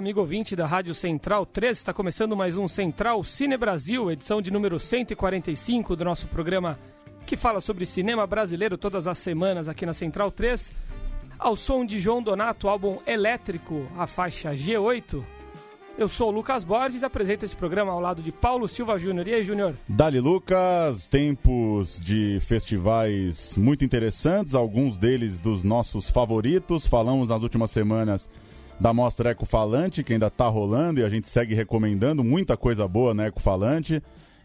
Amigo ouvinte da Rádio Central 3, está começando mais um Central Cine Brasil, edição de número 145 do nosso programa que fala sobre cinema brasileiro todas as semanas aqui na Central 3. Ao som de João Donato, álbum Elétrico, a faixa G8. Eu sou o Lucas Borges apresento esse programa ao lado de Paulo Silva Júnior. E aí, Júnior? Dali Lucas, tempos de festivais muito interessantes, alguns deles dos nossos favoritos. Falamos nas últimas semanas da Mostra Ecofalante, que ainda está rolando e a gente segue recomendando muita coisa boa na Ecofalante.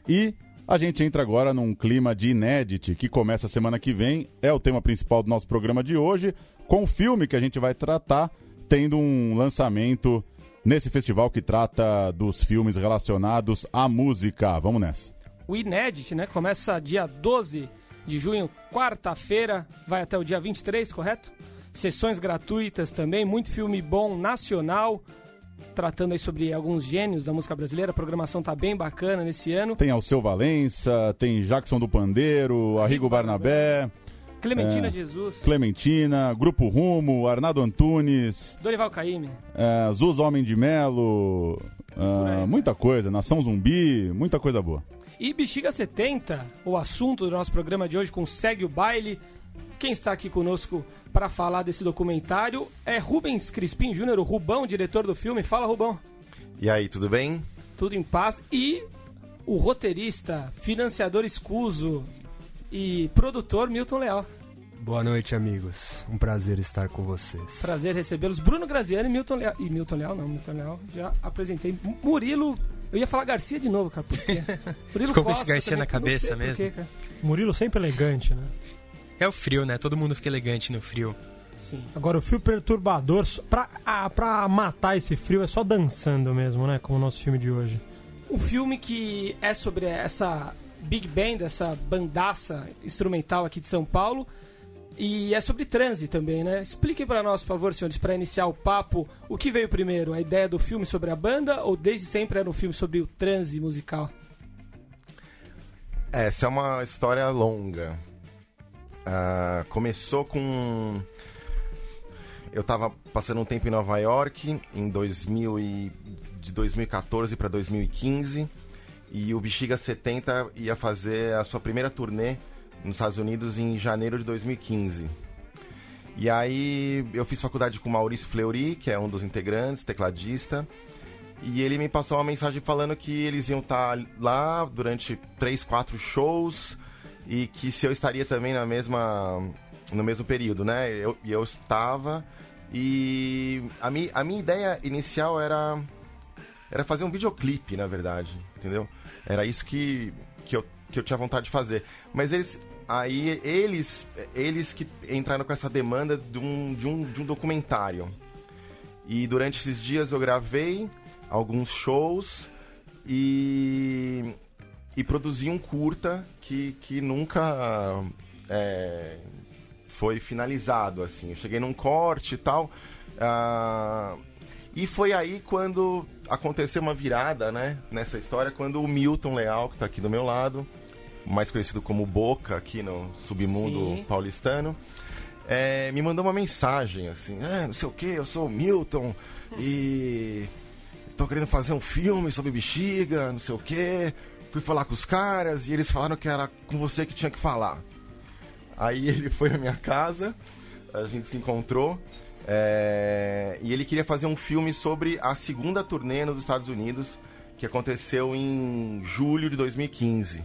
E a gente entra agora num clima de inédito que começa semana que vem, é o tema principal do nosso programa de hoje, com o filme que a gente vai tratar, tendo um lançamento nesse festival que trata dos filmes relacionados à música. Vamos nessa. O Inédit, né? Começa dia 12 de junho, quarta-feira, vai até o dia 23, correto? Sessões gratuitas também, muito filme bom nacional, tratando aí sobre alguns gênios da música brasileira. A programação tá bem bacana nesse ano. Tem Alceu Valença, tem Jackson do Pandeiro, Arrigo Barnabé. Clementina é, Jesus. Clementina, Grupo Rumo, Arnaldo Antunes. Dorival Caymmi. É, Zuz Homem de Melo. É, muita coisa. Nação Zumbi, muita coisa boa. E Bexiga 70, o assunto do nosso programa de hoje com Segue o Baile. Quem está aqui conosco para falar desse documentário é Rubens Crispim Júnior, o Rubão, diretor do filme. Fala, Rubão. E aí, tudo bem? Tudo em paz. E o roteirista, financiador escuso e produtor Milton Leal. Boa noite, amigos. Um prazer estar com vocês. Prazer recebê-los. Bruno Graziani e Milton Leal. E Milton Leal, não, Milton Leal. Já apresentei. Murilo. Eu ia falar Garcia de novo, cara. Porque Murilo Ficou com esse Garcia na cabeça mesmo. Quê, Murilo sempre elegante, né? É o frio, né? Todo mundo fica elegante no frio. Sim. Agora, o frio perturbador, pra, ah, pra matar esse frio, é só dançando mesmo, né? Como o nosso filme de hoje. Um filme que é sobre essa big band, essa bandaça instrumental aqui de São Paulo. E é sobre transe também, né? Expliquem para nós, por favor, senhores, para iniciar o papo, o que veio primeiro? A ideia do filme sobre a banda ou desde sempre era um filme sobre o transe musical? Essa é uma história longa. Uh, começou com. Eu estava passando um tempo em Nova York, em 2000 e... de 2014 para 2015, e o Bexiga 70 ia fazer a sua primeira turnê nos Estados Unidos em janeiro de 2015. E aí eu fiz faculdade com Maurício Fleury, que é um dos integrantes, tecladista. E ele me passou uma mensagem falando que eles iam estar tá lá durante três, quatro shows e que se eu estaria também na mesma no mesmo período, né? Eu, eu estava e a, mi, a minha ideia inicial era era fazer um videoclipe, na verdade, entendeu? Era isso que, que, eu, que eu tinha vontade de fazer. Mas eles aí eles eles que entraram com essa demanda de um, de um, de um documentário. E durante esses dias eu gravei alguns shows e e produzi um curta que, que nunca é, foi finalizado, assim. Eu cheguei num corte e tal. Uh, e foi aí quando aconteceu uma virada, né, nessa história, quando o Milton Leal, que está aqui do meu lado, mais conhecido como Boca aqui no submundo Sim. paulistano, é, me mandou uma mensagem assim, ah, não sei o que, eu sou o Milton e tô querendo fazer um filme sobre bexiga, não sei o que. Fui falar com os caras e eles falaram que era com você que tinha que falar. Aí ele foi na minha casa, a gente se encontrou. é, e ele queria fazer um filme sobre a segunda turnê nos Estados Unidos, que aconteceu em julho de 2015.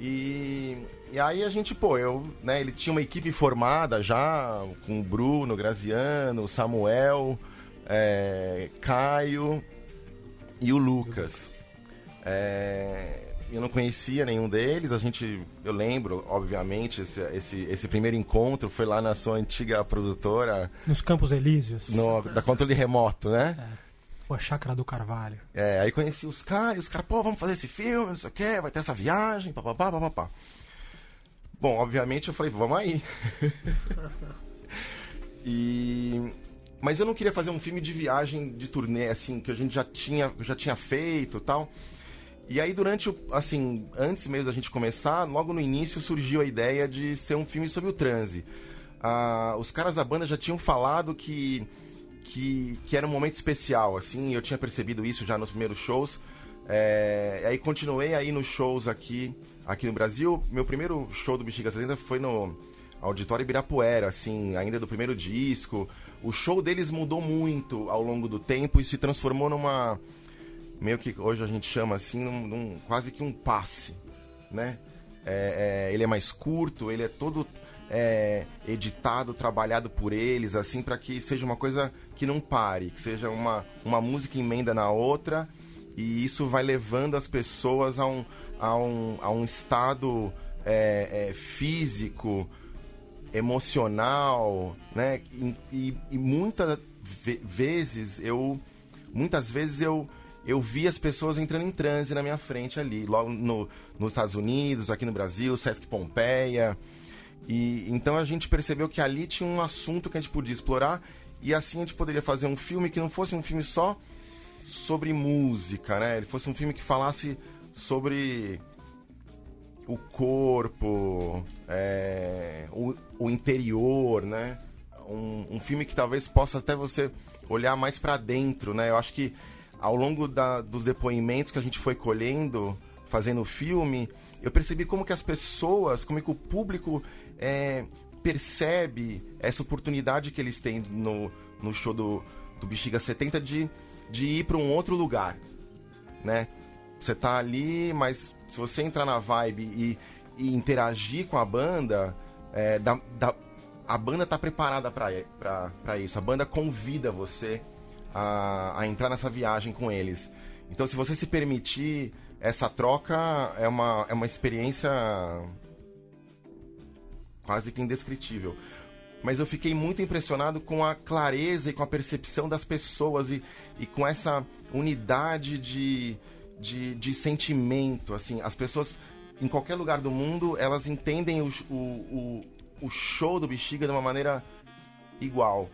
E, e aí a gente, pô, eu, né, ele tinha uma equipe formada já, com o Bruno, Graziano, Samuel, é, Caio e o Lucas. É, eu não conhecia nenhum deles, a gente, eu lembro, obviamente, esse, esse, esse primeiro encontro foi lá na sua antiga produtora, Nos Campos Elíseos. no, da controle remoto, né? Pô, a Chácara do Carvalho. É, aí conheci os caras, e os caras, pô, vamos fazer esse filme, não sei o que, vai ter essa viagem, papapá, papapá. Bom, obviamente eu falei, vamos aí. e... Mas eu não queria fazer um filme de viagem, de turnê, assim, que a gente já tinha, já tinha feito tal. E aí, durante o. Assim, antes mesmo da gente começar, logo no início surgiu a ideia de ser um filme sobre o transe. Ah, os caras da banda já tinham falado que, que, que era um momento especial, assim, eu tinha percebido isso já nos primeiros shows. É, aí continuei aí nos shows aqui, aqui no Brasil. Meu primeiro show do Bexiga 70 foi no Auditório Ibirapuera, assim, ainda do primeiro disco. O show deles mudou muito ao longo do tempo e se transformou numa meio que hoje a gente chama assim, num, num- quase que um passe, né? É, é, ele é mais curto, ele é todo é, editado, trabalhado por eles, assim, para que seja uma coisa que não pare, que seja uma, uma música emenda na outra e isso vai levando as pessoas a um, a um, a um estado é, é, físico, emocional, né? E, e, e muitas ve- vezes eu muitas vezes eu eu vi as pessoas entrando em transe na minha frente ali, logo no, nos Estados Unidos, aqui no Brasil, Sesc Pompeia. E então a gente percebeu que ali tinha um assunto que a gente podia explorar e assim a gente poderia fazer um filme que não fosse um filme só sobre música, né? Ele fosse um filme que falasse sobre o corpo, é, o, o interior, né? Um, um filme que talvez possa até você olhar mais pra dentro, né? Eu acho que ao longo da- dos depoimentos que a gente foi colhendo, fazendo o filme, eu percebi como que as pessoas, como que o público é, percebe essa oportunidade que eles têm no, no show do, do Bexiga 70 de, de ir para um outro lugar, né? Você tá ali, mas se você entrar na vibe e, e interagir com a banda, é, dá- dá- a banda tá preparada para isso. A banda convida você a, a entrar nessa viagem com eles. Então, se você se permitir essa troca, é uma, é uma experiência quase que indescritível. Mas eu fiquei muito impressionado com a clareza e com a percepção das pessoas e, e com essa unidade de, de, de sentimento. Assim, as pessoas, em qualquer lugar do mundo, elas entendem o, o, o, o show do Bexiga de uma maneira igual.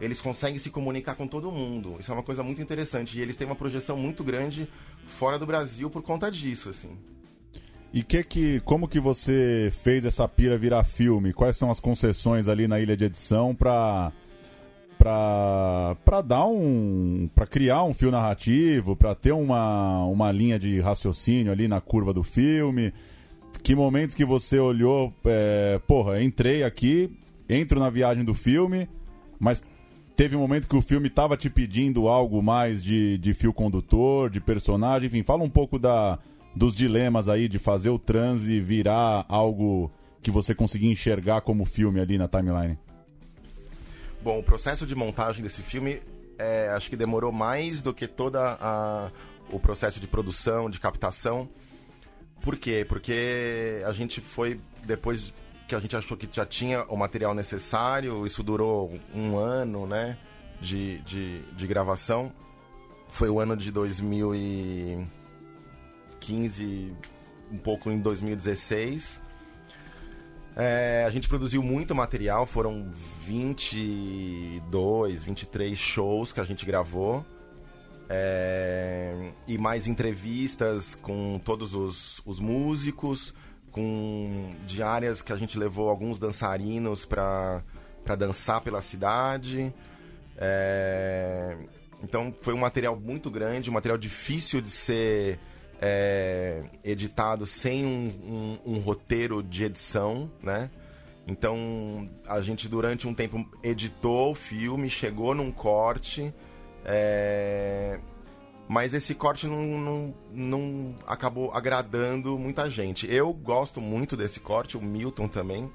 Eles conseguem se comunicar com todo mundo. Isso é uma coisa muito interessante. E eles têm uma projeção muito grande fora do Brasil por conta disso, assim. E que que, como que você fez essa pira virar filme? Quais são as concessões ali na ilha de edição pra pra, pra dar um pra criar um fio narrativo, pra ter uma, uma linha de raciocínio ali na curva do filme? Que momentos que você olhou, é, porra, entrei aqui, entro na viagem do filme, mas teve um momento que o filme tava te pedindo algo mais de, de fio condutor, de personagem, enfim, fala um pouco da, dos dilemas aí de fazer o transe virar algo que você conseguia enxergar como filme ali na timeline. Bom, o processo de montagem desse filme é, acho que demorou mais do que toda o processo de produção, de captação. Por quê? Porque a gente foi depois que a gente achou que já tinha o material necessário, isso durou um ano, né, de, de, de gravação. Foi o ano de 2015, um pouco em 2016. É, a gente produziu muito material, foram 22, 23 shows que a gente gravou. É, e mais entrevistas com todos os, os músicos, com diárias que a gente levou alguns dançarinos para dançar pela cidade. É, então foi um material muito grande, um material difícil de ser é, editado sem um, um, um, roteiro de edição, né? Então a gente durante um tempo editou o filme, chegou num corte, é, mas esse corte não, não, não acabou agradando muita gente. Eu gosto muito desse corte, o Milton também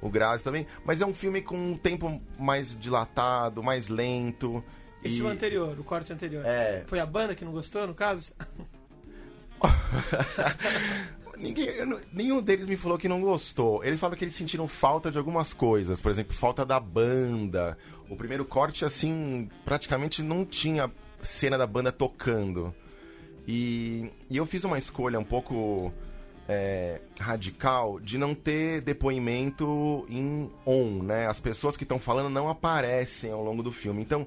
o Grazi também. Mas é um filme com um tempo mais dilatado, mais lento. Esse e... o anterior, o corte anterior. É. Foi a banda que não gostou, no caso? Ninguém, nenhum deles me falou que não gostou. Eles falam que eles sentiram falta de algumas coisas. Por exemplo, falta da banda. O primeiro corte, assim, praticamente não tinha cena da banda tocando. E, e eu fiz uma escolha um pouco é, radical de não ter depoimento em on, né? As pessoas que estão falando não aparecem ao longo do filme. Então,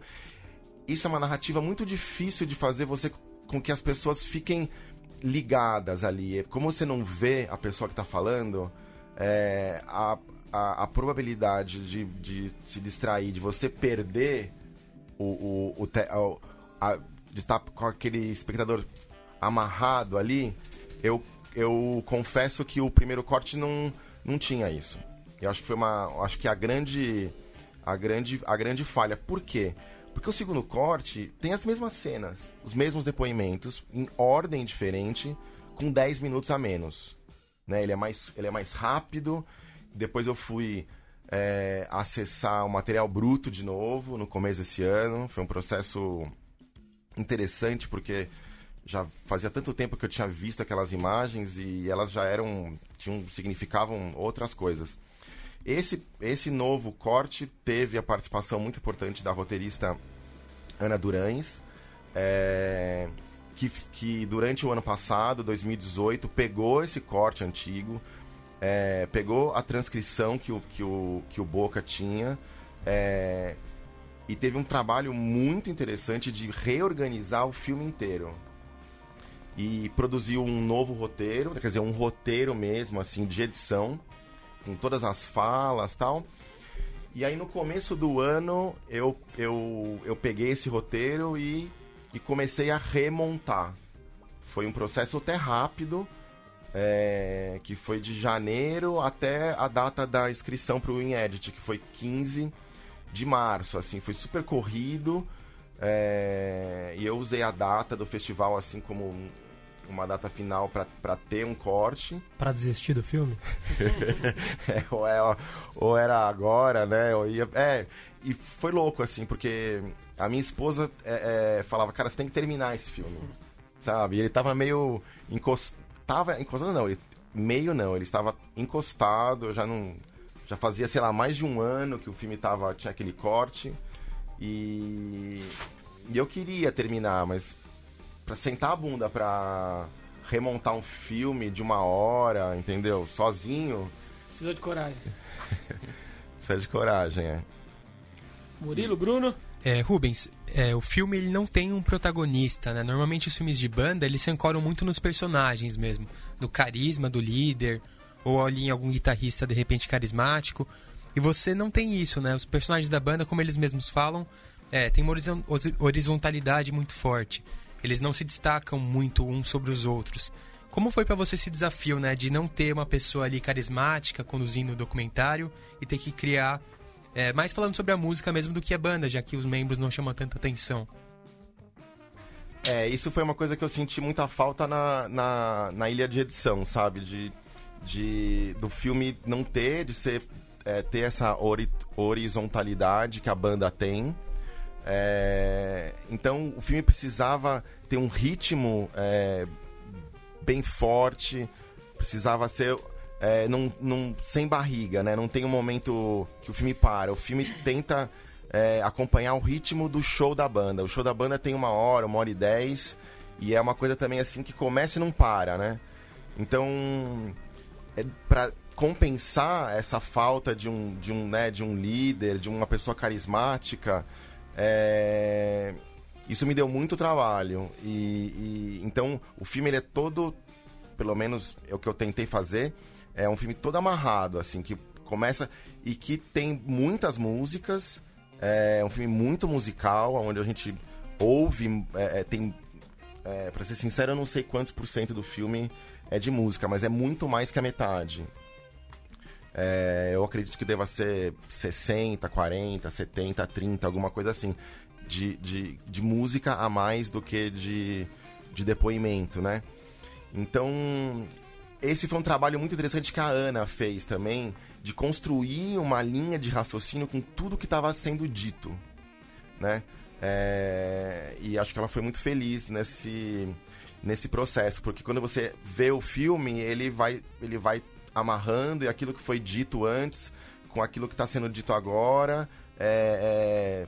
isso é uma narrativa muito difícil de fazer você com que as pessoas fiquem ligadas ali. Como você não vê a pessoa que está falando, é, a, a, a, probabilidade de, de se distrair, de você perder o, o, o, te, a, de estar com aquele espectador amarrado ali, eu eu confesso que o primeiro corte não, não tinha isso. Eu acho que foi uma. Acho que a grande. A grande, a grande falha. Por quê? Porque o segundo corte tem as mesmas cenas, os mesmos depoimentos, em ordem diferente, com 10 minutos a menos. Né? Ele, é mais, ele é mais rápido. Depois eu fui é, acessar o material bruto de novo no começo desse ano. Foi um processo interessante, porque já fazia tanto tempo que eu tinha visto aquelas imagens e elas já eram tinham significavam outras coisas. Esse esse novo corte teve a participação muito importante da roteirista Ana Durães, é, que, que durante o ano passado, 2018, pegou esse corte antigo, é, pegou a transcrição que o, que o, que o Boca tinha é, e teve um trabalho muito interessante de reorganizar o filme inteiro e produziu um novo roteiro, quer dizer, um roteiro mesmo, assim, de edição, com todas as falas tal. E aí no começo do ano eu, eu, eu peguei esse roteiro e, e comecei a remontar. Foi um processo até rápido, é, que foi de janeiro até a data da inscrição para o InEdit, que foi 15 de março, assim, foi super corrido. É, e eu usei a data do festival assim como uma data final para ter um corte. Para desistir do filme? é, ou, é, ou, era agora, né? Ou ia, é, e foi louco, assim, porque a minha esposa é, é, falava, cara, você tem que terminar esse filme. Sabe? E ele tava meio encostado. Tava encostado, não, ele, meio não, ele estava encostado, eu já não. Já fazia, sei lá, mais de um ano que o filme tava, tinha aquele corte. E, e eu queria terminar, mas para sentar a bunda pra remontar um filme de uma hora, entendeu? Sozinho. Precisou de coragem. Precisa de coragem, é. Murilo, Bruno? É, Rubens, é, o filme ele não tem um protagonista, né? Normalmente os filmes de banda eles se ancoram muito nos personagens mesmo, no carisma do líder, ou ali em algum guitarrista de repente carismático. E você não tem isso, né? Os personagens da banda, como eles mesmos falam, é, tem uma horizontalidade muito forte eles não se destacam muito uns sobre os outros. Como foi para você esse desafio, né, de não ter uma pessoa ali carismática conduzindo o documentário e ter que criar é, mais falando sobre a música mesmo do que a banda, já que os membros não chamam tanta atenção? É, isso foi uma coisa que eu senti muita falta na, na, na ilha de edição, sabe? De, de, do filme não ter, de ser, é, ter essa ori horizontalidade que a banda tem. É, então o filme precisava ter um ritmo é, bem forte, precisava ser é, num, num, sem barriga, né? Não tem um momento que o filme para. O filme tenta é, acompanhar o ritmo do show da banda. O show da banda tem uma hora, uma hora e dez, e é uma coisa também assim que começa e não para, né? Então, é, para compensar essa falta de um, de um, né, de um líder, de uma pessoa carismática, é... Isso me deu muito trabalho. E, e, então o filme ele é todo pelo menos é o que eu tentei fazer, é um filme todo amarrado, assim, que começa e que tem muitas músicas, é um filme muito musical, onde a gente ouve, é, é tem, é, pra ser sincero, eu não sei quantos por cento do filme é de música, mas é muito mais que a metade. É, eu acredito que deva ser 60, 40, 70, 30, alguma coisa assim. De, de, de música a mais do que de, de depoimento, né? Então, esse foi um trabalho muito interessante que a Ana fez também, de construir uma linha de raciocínio com tudo que estava sendo dito, né? É, e acho que ela foi muito feliz nesse, nesse processo, porque quando você vê o filme, ele vai, ele vai amarrando e aquilo que foi dito antes com aquilo que está sendo dito agora é, é,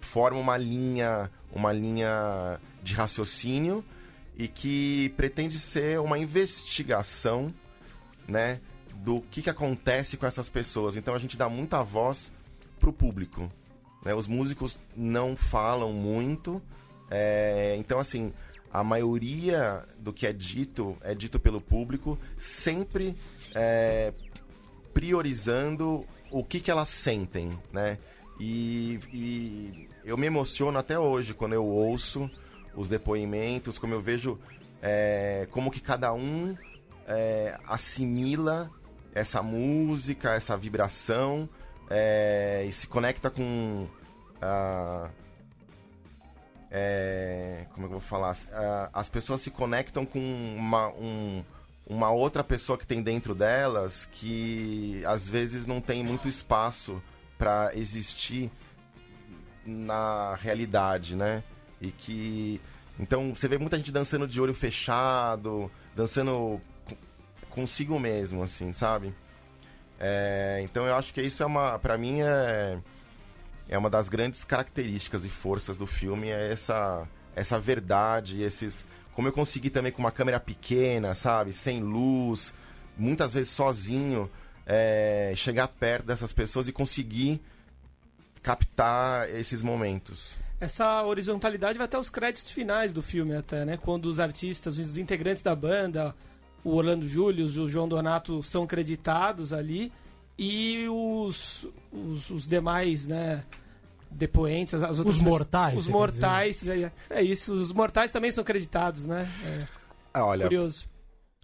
forma uma linha, uma linha de raciocínio e que pretende ser uma investigação, né, do que, que acontece com essas pessoas. Então a gente dá muita voz pro público. Né? Os músicos não falam muito. É, então, assim, a maioria do que é dito é dito pelo público, sempre é, priorizando o que, que elas sentem, né? E, e, eu me emociono até hoje quando eu ouço os depoimentos, como eu vejo é, como que cada um é, assimila essa música, essa vibração é, e se conecta com a, é, como é eu vou falar? As pessoas se conectam com uma, um, uma outra pessoa que tem dentro delas que às vezes não tem muito espaço para existir na realidade, né? E que então você vê muita gente dançando de olho fechado, dançando consigo mesmo, assim, sabe? É, então eu acho que isso é uma, para mim é é uma das grandes características e forças do filme é essa essa verdade, esses como eu consegui também com uma câmera pequena, sabe, sem luz, muitas vezes sozinho, é, chegar perto dessas pessoas e conseguir captar esses momentos. Essa horizontalidade vai até os créditos finais do filme até, né? Quando os artistas, os integrantes da banda, o Orlando Júlio, o João Donato são creditados ali e os, os, os demais, né? Depoentes, as outras os mortais. Os mortais, é, é, isso. Os mortais também são creditados, né? É, ah, olha, curioso.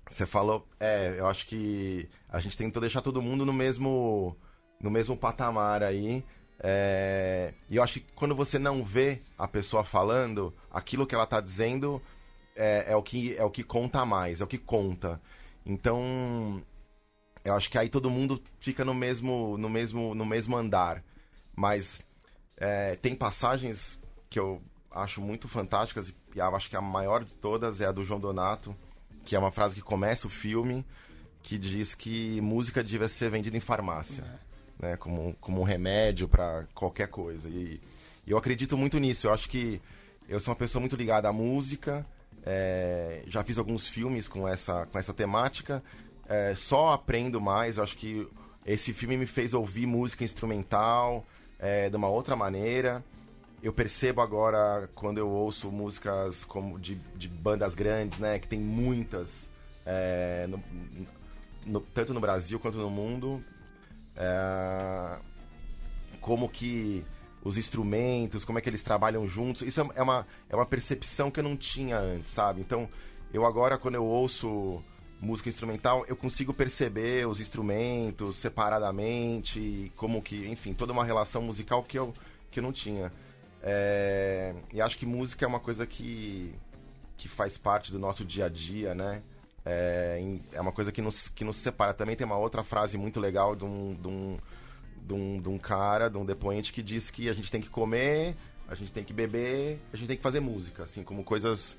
Você falou, é, eu acho que a gente tentou deixar todo mundo no mesmo, no mesmo patamar aí. É, e eu acho que quando você não vê a pessoa falando, aquilo que ela está dizendo é, é, o que, é o que conta mais, é o que conta. Então, eu acho que aí todo mundo fica no mesmo, no mesmo, no mesmo andar. Mas é, tem passagens que eu acho muito fantásticas, e acho que a maior de todas é a do João Donato, que é uma frase que começa o filme, que diz que música devia ser vendida em farmácia, é. né, como, como um remédio para qualquer coisa. E, e, eu acredito muito nisso, eu acho que eu sou uma pessoa muito ligada à música, é, já fiz alguns filmes com essa, com essa temática, é, só aprendo mais, acho que esse filme me fez ouvir música instrumental, é, de uma outra maneira. Eu percebo agora, quando eu ouço músicas como de, de bandas grandes, né? Que tem muitas, é, no, no, tanto no Brasil quanto no mundo. É, como que os instrumentos, como é que eles trabalham juntos. Isso é, é uma, é uma percepção que eu não tinha antes, sabe? Então, eu agora, quando eu ouço música instrumental, eu consigo perceber os instrumentos separadamente, como que, enfim, toda uma relação musical que eu, que eu não tinha. É, e acho que música é uma coisa que, que faz parte do nosso dia a dia, né? É, é uma coisa que nos, que nos separa. Também tem uma outra frase muito legal de um, de um, de um, de um cara, de um depoente, que diz que a gente tem que comer, a gente tem que beber, a gente tem que fazer música, assim, como coisas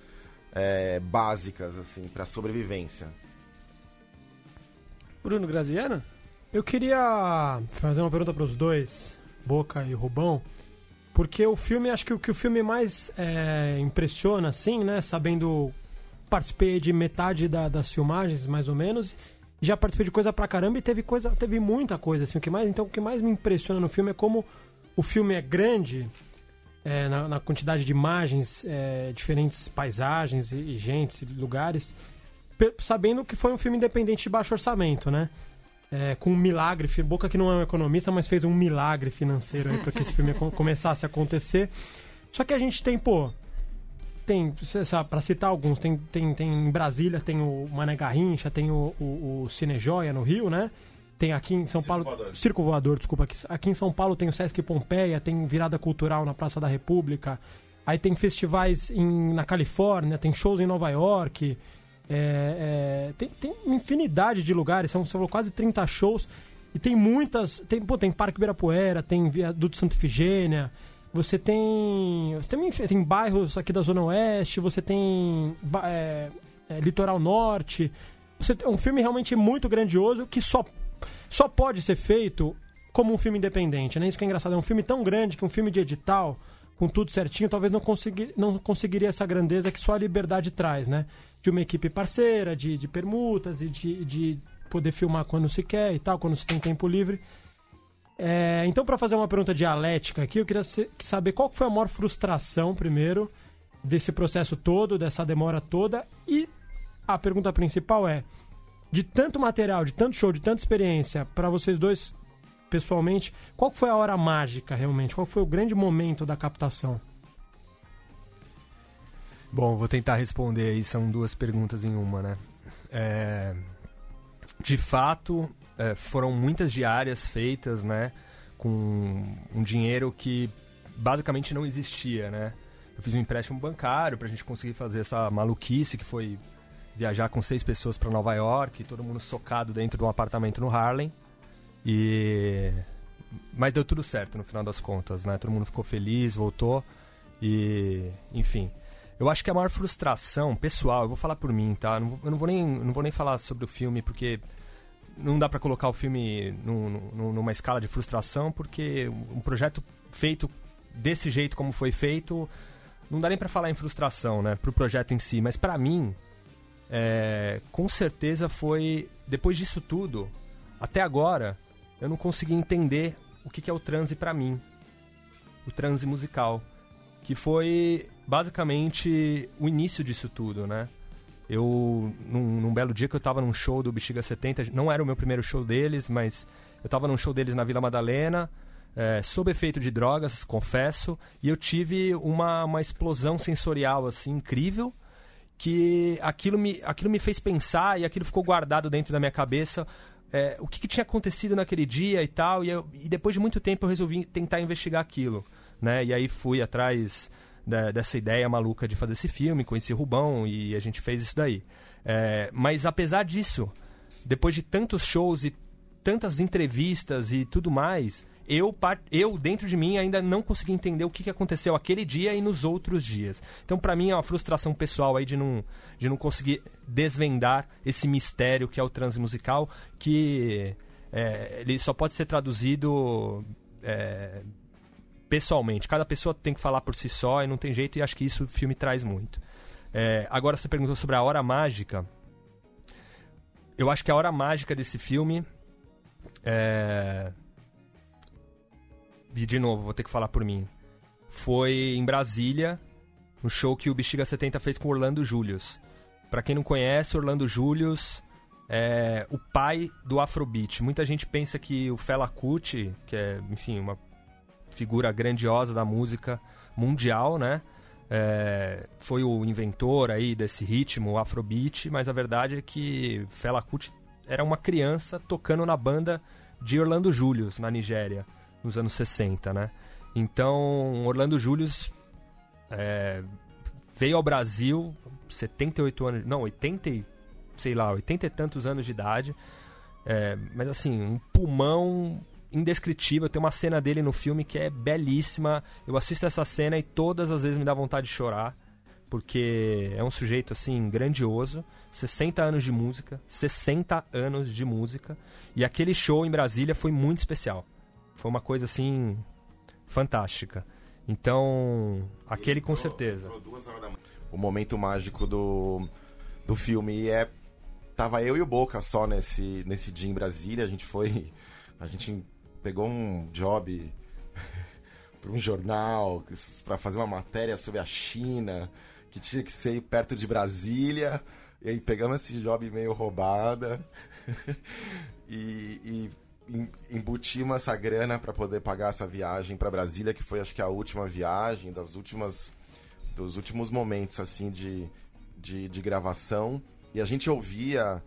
é, básicas, assim, para sobrevivência. Bruno Graziano? Eu queria fazer uma pergunta para os dois, Boca e Rubão, porque o filme, acho que o que o filme mais é, impressiona, assim, né? Sabendo, participei de metade da, das filmagens, mais ou menos, já participei de coisa pra caramba e teve coisa, teve muita coisa, assim. O que mais, então, o que mais me impressiona no filme é como o filme é grande, é, na, na, quantidade de imagens, é, diferentes paisagens e, e lugares sabendo que foi um filme independente de baixo orçamento, né? É, com um milagre, Boca que não é um economista, mas fez um milagre financeiro para que esse filme co- começasse a acontecer. Só que a gente tem, pô, tem, pra citar alguns, tem, tem, tem em Brasília, tem o Mané Garrincha, tem o, o, o Cine Joia no Rio, né? Tem aqui em São Paulo. Voador. Circo Voador, desculpa. Aqui, aqui em São Paulo tem o Sesc Pompeia, tem virada cultural na Praça da República. Aí tem festivais em, na Califórnia, tem shows em Nova York. É, é, tem, tem infinidade de lugares, são, são quase 30 shows. E tem muitas. Tem, pô, tem Parque Ibirapuera, tem Viaduto Santa Ifigênia. Você tem. Você tem, tem bairros aqui da Zona Oeste, você tem é, é, Litoral Norte. Você tem um filme realmente muito grandioso que só, só pode ser feito como um filme independente, né? Isso que é engraçado. É um filme tão grande que um filme de edital, com tudo certinho, talvez não, consegui, não conseguiria essa grandeza que só a liberdade traz, né? De uma equipe parceira, de, de permutas e de, de poder filmar quando se quer e tal, quando se tem tempo livre. É, então, para fazer uma pergunta dialética aqui, eu queria saber qual foi a maior frustração, primeiro, desse processo todo, dessa demora toda. E a pergunta principal é: de tanto material, de tanto show, de tanta experiência, para vocês dois, pessoalmente, qual foi a hora mágica realmente? Qual foi o grande momento da captação? Bom, vou tentar responder aí, são duas perguntas em uma, né? É, de fato, é, foram muitas diárias feitas, né? Com um dinheiro que basicamente não existia, né? Eu fiz um empréstimo bancário pra gente conseguir fazer essa maluquice que foi viajar com seis pessoas para Nova York, todo mundo socado dentro de um apartamento no Harlem. E mas deu tudo certo no final das contas, né? Todo mundo ficou feliz, voltou e, enfim. Eu acho que a maior frustração pessoal, eu vou falar por mim, tá? Eu não vou nem, não vou nem falar sobre o filme porque não dá pra colocar o filme num- num- numa escala de frustração porque um projeto feito desse jeito como foi feito não dá nem pra falar em frustração, né? Pro projeto em si, mas pra mim é, com certeza foi depois disso tudo até agora eu não consegui entender o que, que é o transe pra mim o transe musical que foi basicamente o início disso tudo né eu num, num belo dia que eu tava num show do Bexiga 70 não era o meu primeiro show deles mas eu tava num show deles na Vila Madalena é, sob efeito de drogas, confesso, e eu tive uma, uma explosão sensorial assim incrível que aquilo me, aquilo me fez pensar e aquilo ficou guardado dentro da minha cabeça. é, o que, que tinha acontecido naquele dia e tal, e, eu- e depois de muito tempo eu resolvi tentar investigar aquilo. Né? E aí fui atrás da- dessa ideia maluca de fazer esse filme, conheci o Rubão e a gente fez isso daí. É, mas apesar disso, depois de tantos shows e tantas entrevistas e tudo mais, eu, eu dentro de mim ainda não consegui entender o que, que aconteceu aquele dia e nos outros dias. Então, pra mim, é uma frustração pessoal aí de não, de não conseguir desvendar esse mistério que é o transe musical, que é, ele só pode ser traduzido é, pessoalmente. Cada pessoa tem que falar por si só e não tem jeito, e acho que isso o filme traz muito. É, agora, você perguntou sobre a hora mágica. Eu acho que a hora mágica desse filme é. E de novo, vou ter que falar por mim. Foi em Brasília, no show que o Bexiga 70 fez com Orlando Julius. Pra quem não conhece, Orlando Julius é o pai do Afrobeat. Muita gente pensa que o Fela Kuti, que é, enfim, uma figura grandiosa da música mundial, né? É, foi o inventor aí desse ritmo, Afrobeat, mas a verdade é que Fela Kuti era uma criança tocando na banda de Orlando Julius, na Nigéria, nos anos 60, né? Então, Orlando Julius é, veio ao Brasil, 78 anos, não, 80, e- sei lá, 80 e tantos anos de idade, é, mas assim, um pulmão indescritível. Tem uma cena dele no filme que é belíssima. Eu assisto essa cena e todas as vezes me dá vontade de chorar, porque é um sujeito assim grandioso, 60 anos de música, 60 anos de música, e aquele show em Brasília foi muito especial. Foi uma coisa assim fantástica. Então, aquele com certeza. O momento mágico do, do filme é. Tava eu e o Boca só nesse, nesse dia em Brasília. A gente foi. A gente pegou um job para um jornal para fazer uma matéria sobre a China que tinha que ser perto de Brasília. E aí pegamos esse job meio roubada e, e em- embutimos essa grana para poder pagar essa viagem para Brasília, que foi acho que a última viagem das últimas dos últimos momentos assim de, de, de gravação. E a gente ouvia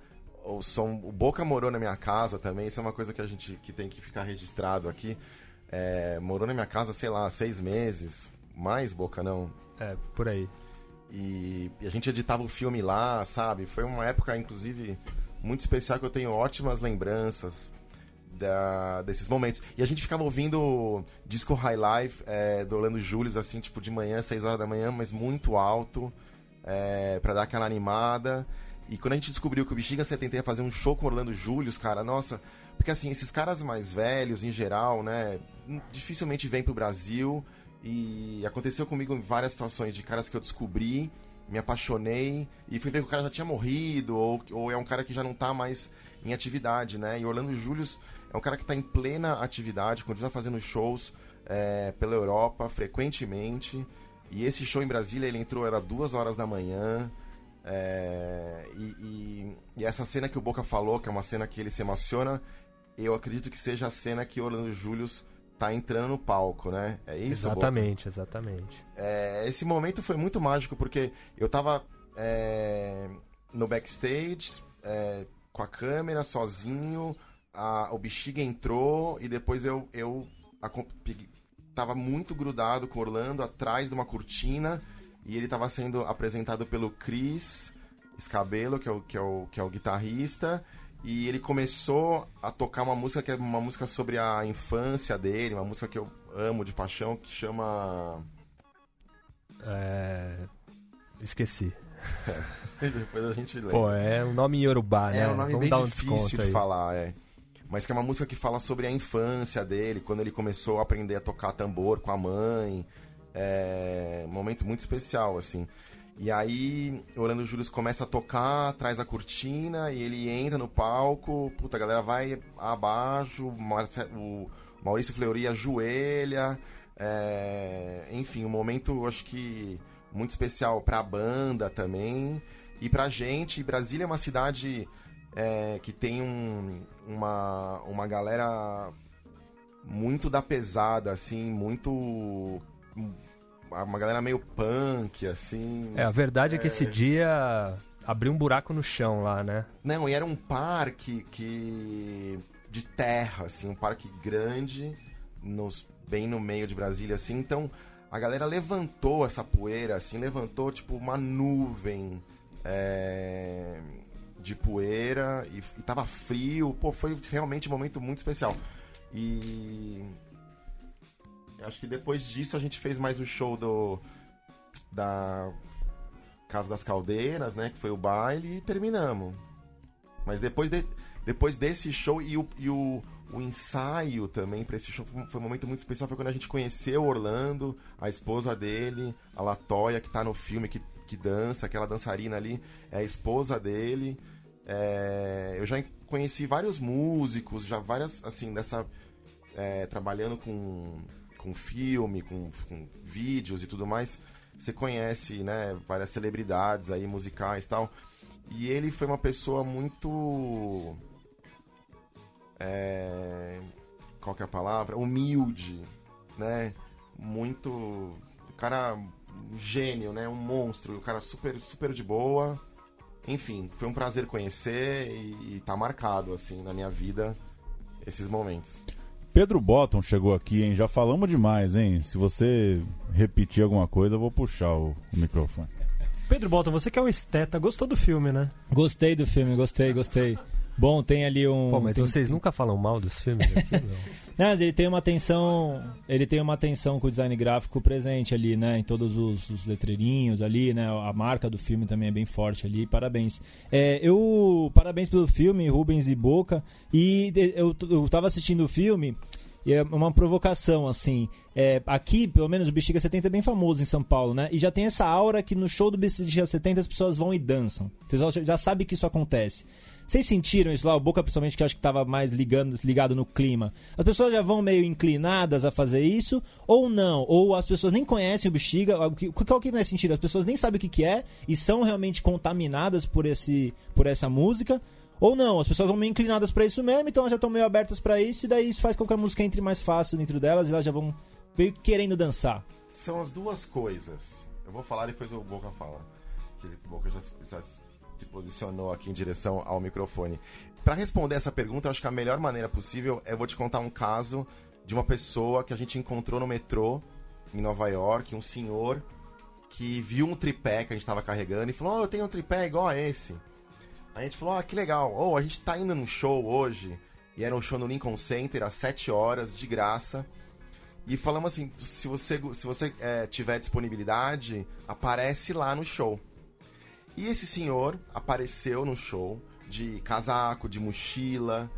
o som. O Boca morou na minha casa também. Isso é uma coisa que a gente que tem que ficar registrado aqui. É, morou na minha casa, sei lá, seis meses. Mais Boca não. É, por aí. E, e a gente editava o filme lá, sabe? Foi uma época, inclusive, muito especial que eu tenho ótimas lembranças da- desses momentos. E a gente ficava ouvindo Disco High Life é, do Orlando Július, assim, tipo, de manhã, 6 horas da manhã, mas muito alto, é, para dar aquela animada. E quando a gente descobriu que o Bexiga 70 ia fazer um show com Orlando Július, cara, nossa. Porque assim, esses caras mais velhos, em geral, né, dificilmente vêm pro Brasil. E aconteceu comigo em várias situações de caras que eu descobri, me apaixonei e fui ver que o cara já tinha morrido, ou, ou é um cara que já não tá mais em atividade, né? E Orlando Július é um cara que tá em plena atividade, continua fazendo shows é, pela Europa frequentemente. E esse show em Brasília, ele entrou, era duas horas da manhã. É, e, e- e essa cena que o Boca falou, que é uma cena que ele se emociona, eu acredito que seja a cena que Orlando Július tá entrando no palco, né? É isso, Boca? exatamente, exatamente. É, esse momento foi muito mágico porque eu tava é, no backstage é, com a câmera sozinho, a- o bexiga entrou e depois eu, eu peguei- tava muito grudado com o Orlando atrás de uma cortina e ele tava sendo apresentado pelo Chris Scabelo, que é o, que é o, que é o guitarrista. E ele começou a tocar uma música que é uma música sobre a infância dele, uma música que eu amo de paixão, que chama É, Esqueci. Depois a gente lê. Pô, é um nome em Yorubá, né? é um nome Vamos bem um difícil de aí. falar, é. Mas que é uma música que fala sobre a infância dele, quando ele começou a aprender a tocar tambor com a mãe. É um momento muito especial, assim. E aí, Orlando Július começa a tocar atrás da cortina e ele entra no palco. Puta, a galera vai abaixo, o Maurício Fleury ajoelha. é, Enfim, um momento, acho que muito especial pra banda também. E pra gente, Brasília é uma cidade é, que tem um- uma, uma galera muito da pesada, assim, muito. Uma galera meio punk, assim. É, a verdade é que esse dia abriu um buraco no chão lá, né? Não, e era um parque que de terra, assim, um parque grande, nos, bem no meio de Brasília, assim. Então, a galera levantou essa poeira, assim, levantou tipo uma nuvem é, de poeira e, e tava frio. Pô, foi realmente um momento muito especial. E acho que depois disso a gente fez mais o show do da Casa das Caldeiras, né? Que foi o baile e terminamos. Mas depois, de, depois desse show e o, e o, o ensaio também pra esse show foi, um- momento muito especial. Foi quando a gente conheceu Orlando, a esposa dele, a Latoya, que tá no filme, que, que dança, aquela dançarina ali, é a esposa dele. É, eu já conheci vários músicos, já várias, assim, dessa. é, trabalhando com, com filme, com, com vídeos e tudo mais. Você conhece, né, várias celebridades aí, musicais e tal. E ele foi uma pessoa muito. É, qual que é a palavra? Humilde, né? Muito. Cara. Um gênio, né? Um monstro. O cara super, super de boa. Enfim, foi um prazer conhecer e, e tá marcado, assim, na minha vida esses momentos. Pedro Botton chegou aqui, hein? Já falamos demais, hein? Se você repetir alguma coisa, eu vou puxar o, o microfone. Pedro Bolton, você que é um esteta, gostou do filme, né? Gostei do filme, gostei, gostei. Bom, tem ali um. Pô, mas tem- vocês nunca falam mal dos filmes aqui, não? Não, mas ele tem uma atenção. Ele tem uma atenção com o design gráfico presente ali, né? Em todos os, os letreirinhos ali, né? A marca do filme também é bem forte ali. Parabéns. É, eu. Parabéns pelo filme, Rubens e Boca. E eu, eu tava assistindo o filme. E é uma provocação, assim. É, aqui, pelo menos, o Bexiga 70 é bem famoso em São Paulo, né? E já tem essa aura que no show do Bexiga 70 as pessoas vão e dançam. O pessoal já- já sabe que isso acontece. Vocês sentiram isso lá? O Boca, principalmente, que acho que estava mais ligando, ligado no clima. As pessoas já vão meio inclinadas a fazer isso? Ou não? Ou as pessoas nem conhecem o Bexiga? Qual que é sentido? As pessoas nem sabem o que, que é e são realmente contaminadas por, esse, por essa música? Ou não, as pessoas vão meio inclinadas pra isso mesmo, então elas já estão meio abertas pra isso, e daí isso faz com que a música entre mais fácil dentro delas e elas já vão meio que querendo dançar. São as duas coisas. Eu vou falar depois o Boca fala. Que o Boca já, já se posicionou aqui em direção ao microfone. Pra responder essa pergunta, acho que a melhor maneira possível é eu vou te contar um caso de uma pessoa que a gente encontrou no metrô em Nova York, um senhor que viu um tripé que a gente tava carregando e falou: "Oh, eu tenho um tripé igual a esse". A gente falou: "Ah, que legal. Oh, a gente tá indo num show hoje". E era um show no Lincoln Center às 7 horas, de graça. E falamos assim, se você, se você é, tiver disponibilidade, aparece lá no show. E esse senhor apareceu no show de casaco, de mochila,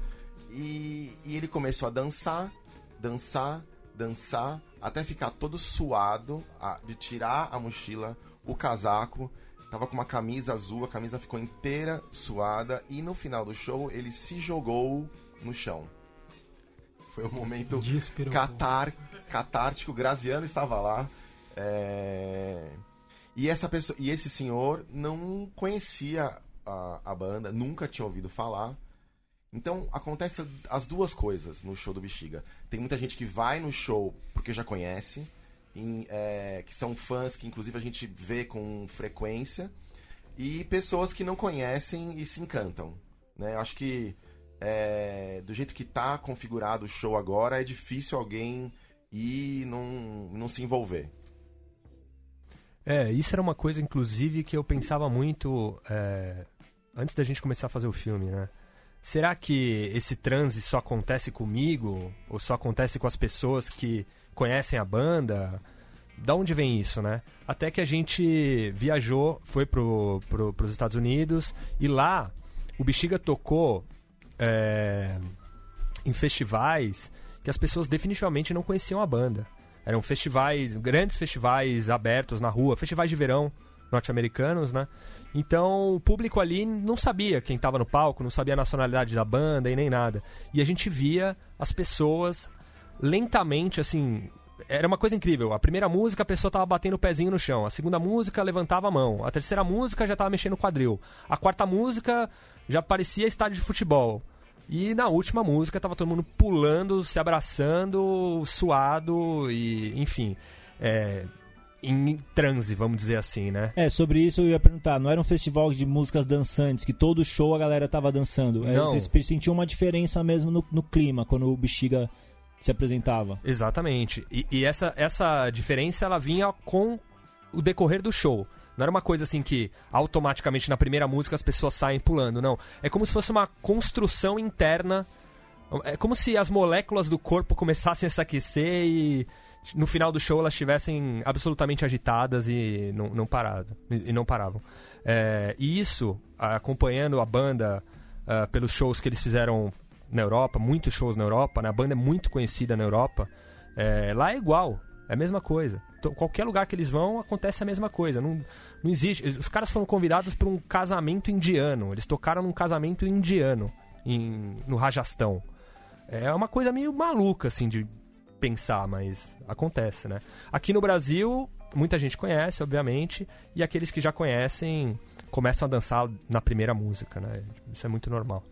e, e ele começou a dançar, dançar, dançar, até ficar todo suado, a- de tirar a mochila, o casaco, tava com uma camisa azul, a camisa ficou inteira suada, e no final do show ele se jogou no chão. Foi um momento Despirou. catar, catártico, Graziano estava lá. é, E, essa pessoa, e esse senhor não conhecia a, a banda, nunca tinha ouvido falar. Então acontece as duas coisas no show do Bexiga. Tem muita gente que vai no show porque já conhece, em, é, que são fãs que inclusive a gente vê com frequência, e pessoas que não conhecem e se encantam. Né? Eu acho que é, do jeito que tá configurado o show agora, é difícil alguém ir e não, não se envolver. É, isso era uma coisa, inclusive, que eu pensava muito é, antes da gente começar a fazer o filme, né? Será que esse transe só acontece comigo? Ou só acontece com as pessoas que conhecem a banda? Da onde vem isso, né? Até que a gente viajou, foi pro, pro, pros Estados Unidos e lá o Bexiga tocou é, em festivais que as pessoas definitivamente não conheciam a banda. Eram festivais, grandes festivais abertos na rua, festivais de verão norte-americanos, né? Então o público ali não sabia quem estava no palco, não sabia a nacionalidade da banda e nem nada. E a gente via as pessoas lentamente, assim. Era uma coisa incrível. A primeira música a pessoa tava batendo o pezinho no chão. A segunda música levantava a mão. A terceira música já tava mexendo o quadril. A quarta música já parecia estádio de futebol. E na última música tava todo mundo pulando, se abraçando, suado e, enfim, é, em transe, vamos dizer assim, né? É, sobre isso eu ia perguntar, não era um festival de músicas dançantes, que todo show a galera tava dançando. É, Não. Vocês sentiam uma diferença mesmo no, no clima, quando o Bexiga se apresentava. Exatamente. E, e essa, essa diferença ela vinha com o decorrer do show. Não era uma coisa assim que automaticamente na primeira música as pessoas saem pulando, não. É como se fosse uma construção interna. É como se as moléculas do corpo começassem a se aquecer e no final do show elas estivessem absolutamente agitadas e não, não, parado, e não paravam. É, e isso, acompanhando a banda ah, pelos shows que eles fizeram na Europa, muitos shows na Europa, né? a banda é muito conhecida na Europa, é, lá é igual, é a mesma coisa. Então, qualquer lugar que eles vão, acontece a mesma coisa. Não, não existe. Os caras foram convidados para um casamento indiano. Eles tocaram num casamento indiano em, no Rajastão. É uma coisa meio maluca, assim, de pensar, mas acontece, né? Aqui no Brasil, muita gente conhece, obviamente, e aqueles que já conhecem começam a dançar na primeira música, né? Isso é muito normal.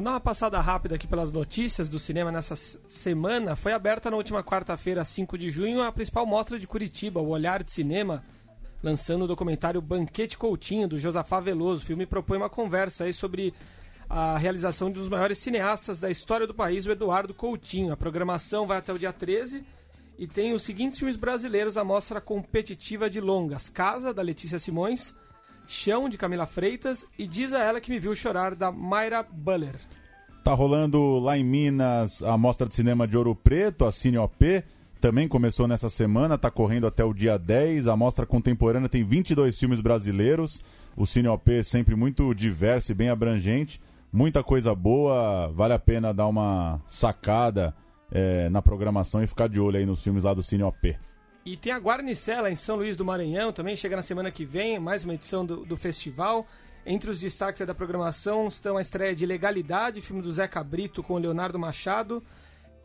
Vou dar uma passada rápida aqui pelas notícias do cinema nessa semana. Foi aberta na última quarta-feira, 5 de junho, a principal mostra de Curitiba, o Olhar de Cinema, lançando o documentário Banquete Coutinho, do Josafá Veloso. O filme propõe uma conversa aí sobre a realização de um dos maiores cineastas da história do país, o Eduardo Coutinho. A programação vai até o dia 13 e tem os seguintes filmes brasileiros à mostra competitiva de longas: Casa, da Letícia Simões, Chão, de Camila Freitas e Diz a Ela Que Me Viu Chorar, da Mayra Buller. Tá rolando lá em Minas a Mostra de Cinema de Ouro Preto, a Cine OP. Também começou nessa semana, tá correndo até o dia 10. A mostra contemporânea tem 22 filmes brasileiros. O Cine OP é sempre muito diverso e bem abrangente. Muita coisa boa, vale a pena dar uma sacada é, na programação e ficar de olho aí nos filmes lá do Cine OP. E tem a Guarnicela em São Luís do Maranhão também, chega na semana que vem, mais uma edição do, do festival. Entre os destaques da programação estão a estreia de Legalidade, filme do Zé Cabrito com Leonardo Machado,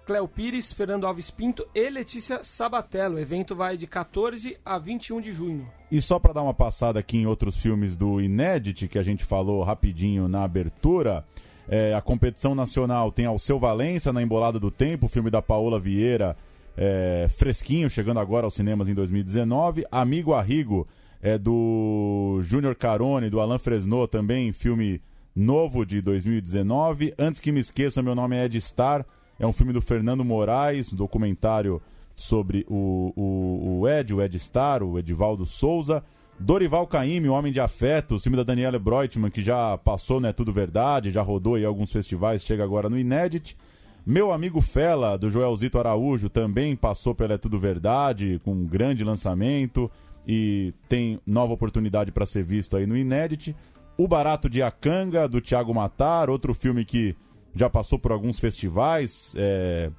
Cléo Pires, Fernando Alves Pinto e Letícia Sabatello. O evento vai de 14 a 21 de junho. E só para dar uma passada aqui em outros filmes do Inédit, que a gente falou rapidinho na abertura, é, a competição nacional tem Alceu Valença na Embolada do Tempo, filme da Paola Vieira, é, fresquinho, chegando agora aos cinemas em 2019. Amigo Arrigo, é do Júnior Carone, do Alain Fresnot, também filme novo de 2019. Antes que me esqueça, meu nome é Ed Star, é um filme do Fernando Moraes, um documentário sobre o, o, o Ed, o Ed Star, o Edivaldo Souza. Dorival Caymmi, o Homem de Afeto, o filme da Daniela Breutmann, que já passou, né, Tudo Verdade, já rodou em alguns festivais, chega agora no Inédit. Meu Amigo Fela, do Joelzito Araújo, também passou pela É Tudo Verdade, com um grande lançamento e tem nova oportunidade para ser visto aí no Inédit. O Barato de Acanga, do Thiago Matar, outro filme que já passou por alguns festivais, é,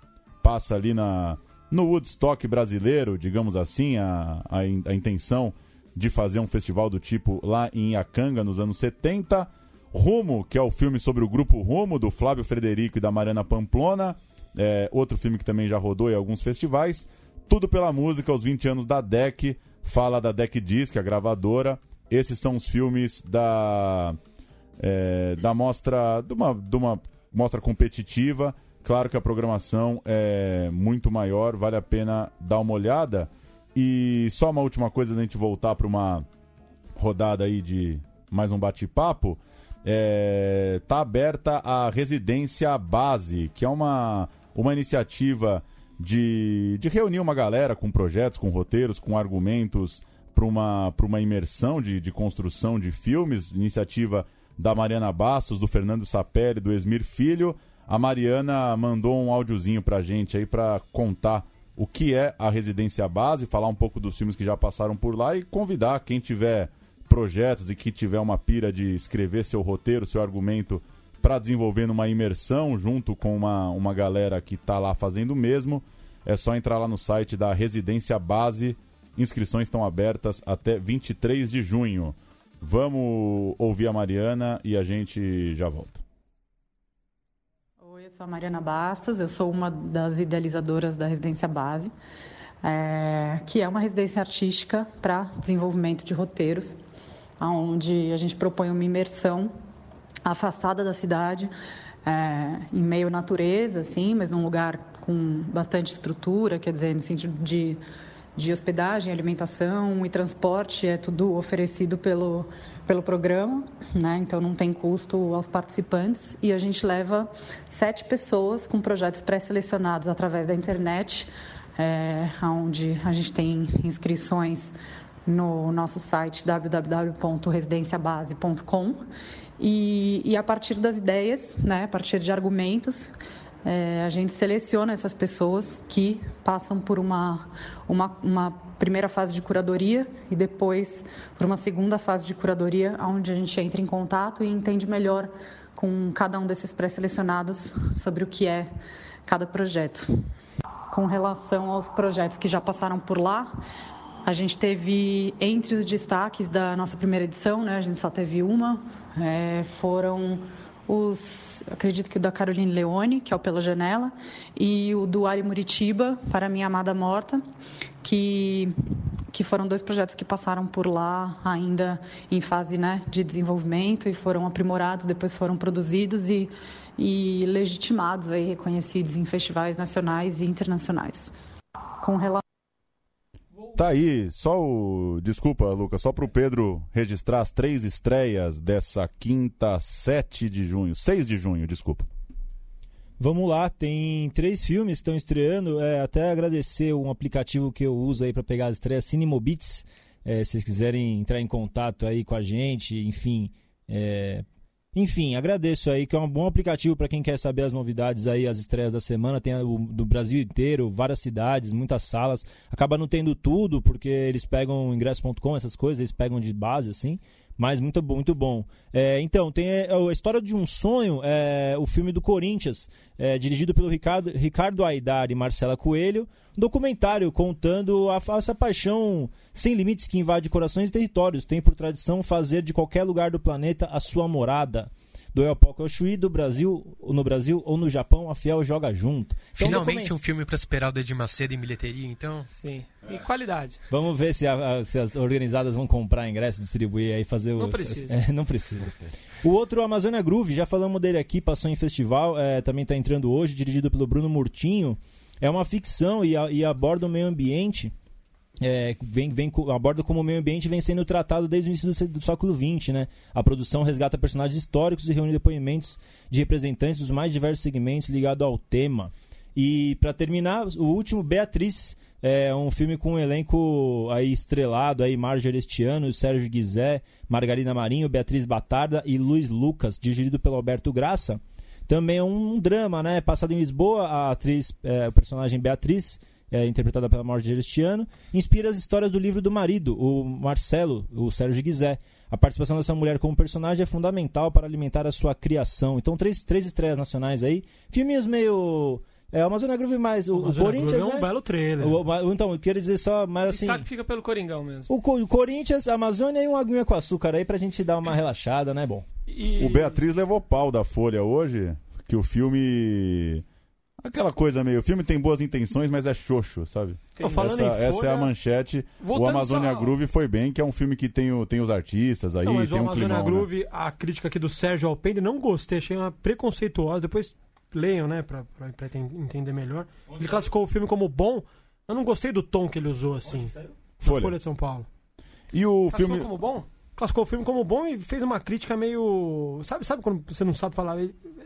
passa ali na, no Woodstock brasileiro, digamos assim, a, a, a intenção de fazer um festival do tipo lá em Iacanga nos anos 70. Rumo, que é o filme sobre o grupo Rumo, do Flávio Frederico e da Mariana Pamplona. É, outro filme que também já rodou em alguns festivais. Tudo pela música, aos 20 anos da DEC. Fala da DEC Disc, a gravadora. Esses são os filmes da, é, da mostra. De uma, de uma mostra competitiva. Claro que a programação é muito maior, vale a pena dar uma olhada. E só uma última coisa da gente voltar para uma rodada aí de mais um bate-papo. É, tá aberta a residência base, que é uma, uma iniciativa de, de reunir uma galera com projetos, com roteiros, com argumentos para uma, uma imersão de, de construção de filmes. Iniciativa da Mariana Bastos, do Fernando Sapelli, do Esmir Filho. A Mariana mandou um áudiozinho pra gente aí para contar o que é a residência base, falar um pouco dos filmes que já passaram por lá e convidar quem tiver projetos e que tiver uma pira de escrever seu roteiro, seu argumento para desenvolver numa imersão junto com uma, uma galera que está lá fazendo o mesmo, é só entrar lá no site da Residência Base. Inscrições estão abertas até 23 de junho. Vamos ouvir a Mariana e a gente já volta. Oi, eu sou a Mariana Bastos, eu sou uma das idealizadoras da Residência Base, é, que é uma residência artística para desenvolvimento de roteiros, onde a gente propõe uma imersão afastada da cidade, é, em meio natureza, assim, mas num lugar com bastante estrutura, quer dizer, no sentido de de hospedagem, alimentação e transporte é tudo oferecido pelo, pelo programa, né? então não tem custo aos participantes e a gente leva sete pessoas com projetos pré-selecionados através da internet, é, onde a gente tem inscrições no nosso site www.residenciabase.com e, e a partir das ideias, né, a partir de argumentos, é, a gente seleciona essas pessoas que passam por uma, uma, uma, primeira fase de curadoria e depois por uma segunda fase de curadoria, onde a gente entra em contato e entende melhor com cada um desses pré-selecionados sobre o que é cada projeto. Com relação aos projetos que já passaram por lá, a gente teve entre os destaques da nossa primeira edição, né, a gente só teve uma, é, foram os, acredito que o da Caroline Leone, que é o Pela Janela, e o do Ari Muritiba, Para Minha Amada Morta, que, que foram dois projetos que passaram por lá ainda em fase né, de desenvolvimento e foram aprimorados, depois foram produzidos e, e legitimados, aí, reconhecidos em festivais nacionais e internacionais. Com relação Tá aí, só o. Desculpa, Lucas, só pro Pedro registrar as três estreias dessa quinta, 7 de junho. 6 de junho, desculpa. Vamos lá, tem três filmes que estão estreando. É, até agradecer um aplicativo que eu uso aí para pegar as estreias, Cinemobits. É, se vocês quiserem entrar em contato aí com a gente, enfim, é, enfim, agradeço aí, que é um bom aplicativo para quem quer saber as novidades aí, as estreias da semana. Tem o, do Brasil inteiro, várias cidades, muitas salas. Acaba não tendo tudo, porque eles pegam ingresso.com, essas coisas, eles pegam de base, assim. Mas muito bom, muito bom. É, então, tem é, a história de um sonho, é, o filme do Corinthians, é, dirigido pelo Ricardo, Ricardo Aidar e Marcela Coelho, um documentário contando a, essa paixão sem limites que invade corações e territórios. Tem por tradição fazer de qualquer lugar do planeta a sua morada do Eopoco Oshui do Brasil, no Brasil ou no Japão, a Fiel joga junto. Então, Finalmente um filme para superar o Dedir Macedo em bilheteria, então. Sim. E qualidade. Vamos ver se, a, se, as organizadas vão comprar ingresso, distribuir aí, fazer o. Não precisa. É, não precisa. O outro, Amazônia Groove, já falamos dele aqui, passou em festival, é, também está entrando hoje, dirigido pelo Bruno Murtinho. É uma ficção e, a, e aborda o meio ambiente é, vem, vem, aborda como o meio ambiente vem sendo tratado desde o início do, do século XX. Né? A produção resgata personagens históricos e reúne depoimentos de representantes dos mais diversos segmentos ligados ao tema. E, para terminar, o último, Beatriz, é um filme com um elenco aí estrelado, aí Marjorie Estiano, Sérgio Guizé, Margarida Marinho, Beatriz Batarda e Luiz Lucas, dirigido pelo Alberto Graça. Também é um drama, né? Passado em Lisboa, a atriz, é, o personagem Beatriz é, interpretada pela Marjorie este ano, inspira as histórias do livro do marido, o Marcelo, o Sérgio Guizé. A participação dessa mulher como personagem é fundamental para alimentar a sua criação. Então, três, três estreias nacionais aí. Filminhos meio. É, o Amazônia Groove mais. O, o Corinthians. Groove é um né? belo trailer. O, então, eu queria dizer só, mas assim. O fica pelo Coringão mesmo. O, o Corinthians, a Amazônia e um aguinha com açúcar aí pra gente dar uma relaxada, né? Bom. E... O Beatriz levou pau da Folha hoje, que o filme Aquela coisa meio. O filme tem boas intenções, mas é xoxo, sabe? Essa, folha, essa, é a manchete. O Amazônia só... Groove foi bem, que é um filme que tem, o, tem os artistas aí. Não, mas tem o um Amazônia climão, Groove, né? a crítica aqui do Sérgio Alpendre, não gostei, achei uma preconceituosa. Depois leiam, né, pra, pra, pra entender melhor. Onde ele classificou o filme como bom. Eu não gostei do tom que ele usou, assim. Folha. Folha de São Paulo. E o classificou filme. como bom? Classificou o filme como bom e fez uma crítica meio. Sabe, sabe quando você não sabe falar?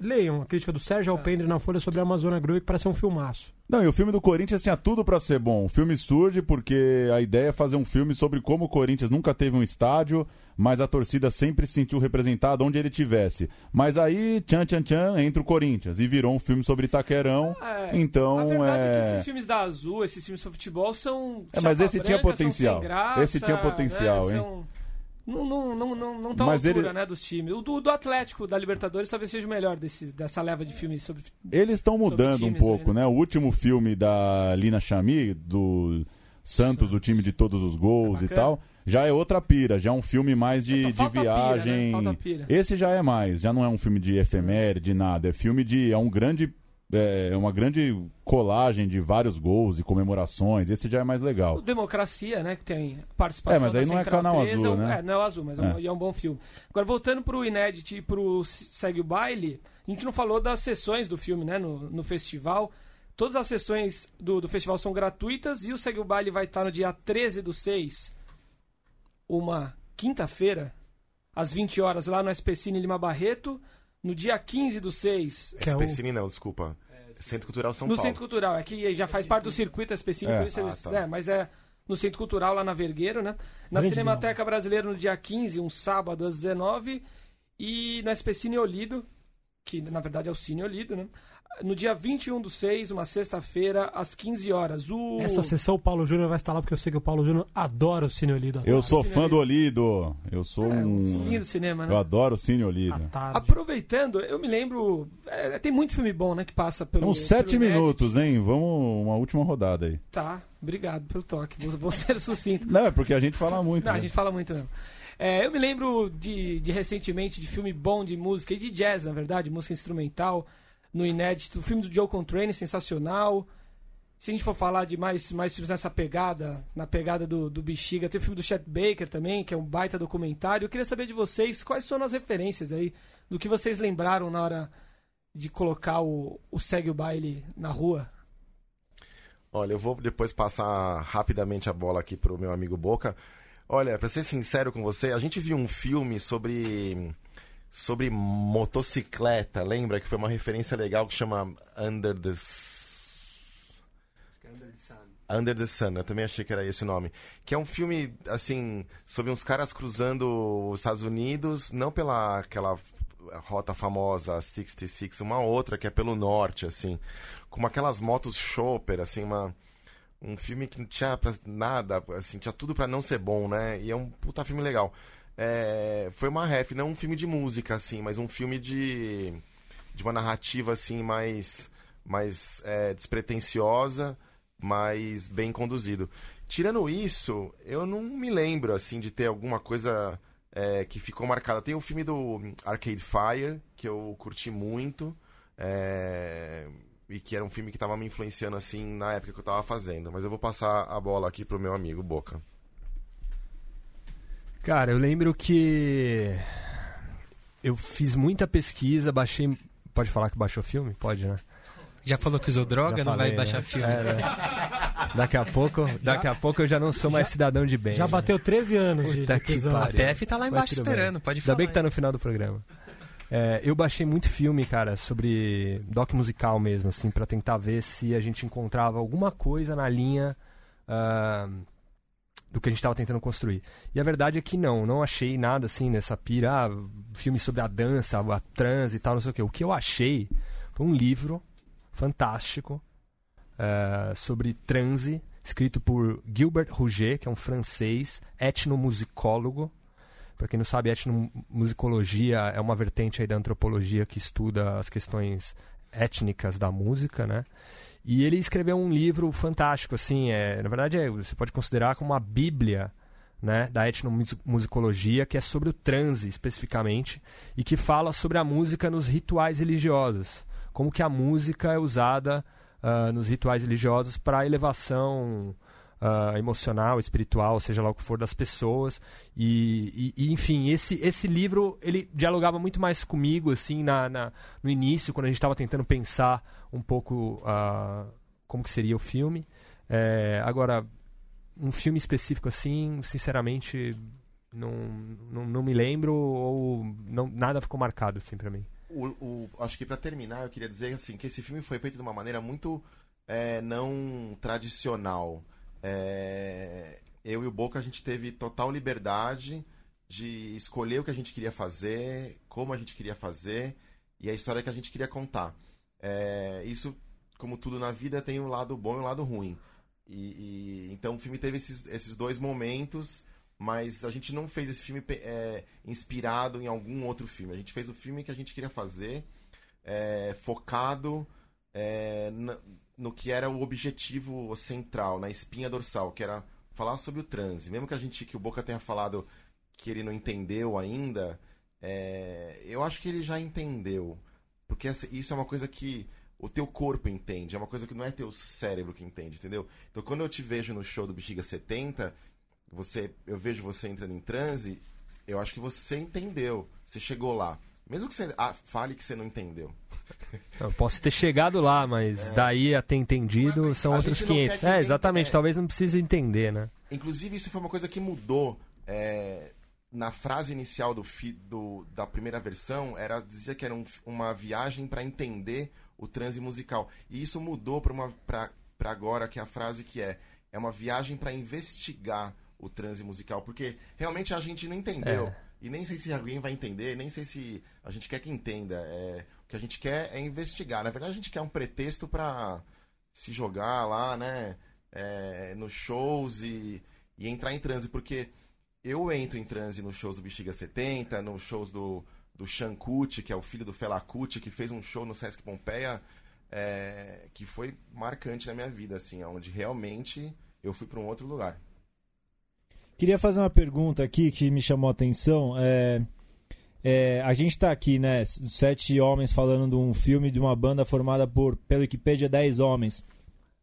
Leiam a crítica do Sérgio Alpendre na Folha sobre a Amazônia Groove, que parece um filmaço. Não, e o filme do Corinthians tinha tudo para ser bom. O filme surge porque a ideia é fazer um filme sobre como o Corinthians nunca teve um estádio, mas a torcida sempre se sentiu representada onde ele tivesse. Mas aí, tchan, tchan, tchan, entra o Corinthians e virou um filme sobre Itaquerão. É, então, a verdade é... é que esses filmes da Azul, esses filmes sobre futebol são. É, mas esse branca, tinha potencial. Graça, esse tinha potencial, né? hein? São não, não, não, não, não tá Mas altura, ele... né, dos times. O do, do, Atlético, da Libertadores, talvez seja o melhor desse, dessa leva de filmes sobre Eles estão mudando um pouco, aí, né? né? O último filme da Lina Chami, do Santos, o time de todos os gols é e tal, já é outra pira, já é um filme mais de, é, de viagem. Pira, né? Esse já é mais, já não é um filme de efeméride, nada. É filme de. É um grande é, é uma grande colagem de vários gols e comemorações. Esse já é mais legal. O Democracia, né? Que tem participação. É, mas aí não é canal 3, azul, é, né? É, não é o azul, mas é, um, é um bom filme. Agora, voltando pro Inédit e pro Segue o Baile, a gente não falou das sessões do filme, né? No, no festival. Todas as sessões do, do festival são gratuitas e o Segue o Baile vai estar no dia 13 do 6, uma quinta-feira, às 20 horas, lá no SPCine Lima Barreto. No dia 15 do 6. Que é o... não, desculpa. É, Centro Cultural São no Paulo. No Centro Cultural, é que já faz parte do circuito específico, é. Ah, eles, tá. é, mas é no Centro Cultural lá na Vergueiro, né? Na Grande Cinemateca Brasileira no dia 15, um sábado às 19 e no SPCine Olido, que na verdade é o Cine Olido, né? No dia 21 do 6, uma sexta-feira, às 15 horas. O... Essa sessão o Paulo Júnior vai estar lá, porque eu sei que o Paulo Júnior adora o Cine Olido. Eu sou fã do Olido. Eu sou é, um. Lindo cinema, né? Eu adoro o Cine Olido. Aproveitando, eu me lembro. É, tem muito filme bom, né? Que passa pelo. Uns sete minutos, hein? Vamos uma última rodada aí. Tá, obrigado pelo toque. Vou ser sucinto. Não, é porque a gente fala muito. Não, né? a gente fala muito mesmo. É, eu me lembro de, de recentemente de filme bom de música e de jazz, na verdade, música instrumental no inédito. O filme do Joe Contrane, sensacional. Se a gente for falar de mais, mais filmes nessa pegada, na pegada do, do Bexiga, tem o filme do Chet Baker também, que é um baita documentário. Eu queria saber de vocês quais são as referências aí, do que vocês lembraram na hora de colocar o, o Segue o Baile na rua. Olha, eu vou depois passar rapidamente a bola aqui pro meu amigo Boca. Olha, pra ser sincero com você, a gente viu um filme sobre sobre motocicleta, lembra? Que foi uma referência legal que chama Under the... Under the Sun. Under the Sun, eu também achei que era esse o nome. Que é um filme, assim, sobre uns caras cruzando os Estados Unidos, não pela aquela rota famosa 66, uma outra que é pelo norte, assim, com aquelas motos chopper, assim, uma um filme que não tinha pra nada, assim, tinha tudo para não ser bom, né? E é um puta filme legal. É, foi uma ref, não um filme de música, assim, mas um filme de, de uma narrativa, assim, mais, mais é, despretensiosa, mais bem conduzido. Tirando isso, eu não me lembro, assim, de ter alguma coisa é, que ficou marcada. Tem o filme do Arcade Fire, que eu curti muito, é, e que era um filme que estava me influenciando, assim, na época que eu estava fazendo. Mas eu vou passar a bola aqui pro meu amigo Boca. Cara, eu lembro que eu fiz muita pesquisa, baixei. Pode falar que baixou filme? Pode, né? Já falou que usou droga, Já não falei, vai baixar né? filme. É, né? Daqui a pouco, daqui a pouco eu já não sou mais cidadão de bem. Já né? bateu 13 anos de, Puta de prisão. pariu. A TF tá lá embaixo tudo bem. esperando, pode Ainda falar. bem que tá no final do programa. É, eu baixei muito filme, cara, sobre doc musical mesmo, assim, pra tentar ver se a gente encontrava alguma coisa na linha ah, do que a gente tava tentando construir. E a verdade é que não, não achei nada assim nessa pira, ah, filme sobre a dança, a trans e tal, não sei o que. O que eu achei foi um livro fantástico eh, sobre transe, escrito por Gilbert Rouget, que é um francês etnomusicólogo. Para quem não sabe, etnomusicologia é uma vertente aí da antropologia que estuda as questões étnicas da música, né? E ele escreveu um livro fantástico, assim, é, na verdade é, você pode considerar como uma bíblia né, da etnomusicologia, que é sobre o transe especificamente, e que fala sobre a música nos rituais religiosos. Como que a música é usada ah, nos rituais religiosos para elevação ah, emocional, espiritual, seja lá o que for, das pessoas. E, e- e, enfim, esse, esse livro, ele dialogava muito mais comigo, assim, na, na- no início, quando a gente estava tentando pensar um pouco ah, como que seria o filme. É, agora, um filme específico assim, sinceramente, não, não, não me lembro ou não, nada ficou marcado assim pra mim. O, o- acho que pra terminar, eu queria dizer assim que esse filme foi feito de uma maneira muito é, não tradicional. É, eu e o Boca a gente teve total liberdade de escolher o que a gente queria fazer, como a gente queria fazer e a história que a gente queria contar. É, isso, como tudo na vida, tem um lado bom e um lado ruim. E, e- então o filme teve esses, esses dois momentos, mas a gente não fez esse filme é, inspirado em algum outro filme. A gente fez o filme que a gente queria fazer, é, focado é, na- no que era o objetivo central, na espinha dorsal, que era falar sobre o transe. Mesmo que a gente, que o Boca tenha falado que ele não entendeu ainda, é, eu acho que ele já entendeu. Porque essa- isso é uma coisa que o teu corpo entende, é uma coisa que não é teu cérebro que entende, entendeu? Então quando eu te vejo no show do Bexiga 70, você, eu vejo você entrando em transe, eu acho que você entendeu, você chegou lá. Mesmo que você ah, fale que você não entendeu. Eu posso ter chegado lá, mas daí a ter entendido são A outros gente não quer 500. que É, exatamente, é. talvez não precise entender, né? Inclusive, isso foi uma coisa que mudou. é, na frase inicial do, fi- do- da primeira versão, era dizia que era um- uma viagem para entender o transe musical. E isso mudou para agora, que é a frase que é: é uma viagem para investigar o transe musical. Porque realmente a gente não entendeu. É. E nem sei se alguém vai entender, nem sei se a gente quer que entenda. É, o que a gente quer é investigar. Na verdade, a gente quer um pretexto para se jogar lá, né? é, nos shows e, e entrar em transe, porque eu entro em transe nos shows do Bexiga 70, nos shows do, do Sean que é o filho do Fela Kuti, que fez um show no Sesc Pompeia, é, que foi marcante na minha vida, assim, onde realmente eu fui para um outro lugar. Queria fazer uma pergunta aqui que me chamou a atenção. É, é, a gente tá aqui, né? Sete homens falando de um filme de uma banda formada por, pelo Wikipedia, dez homens.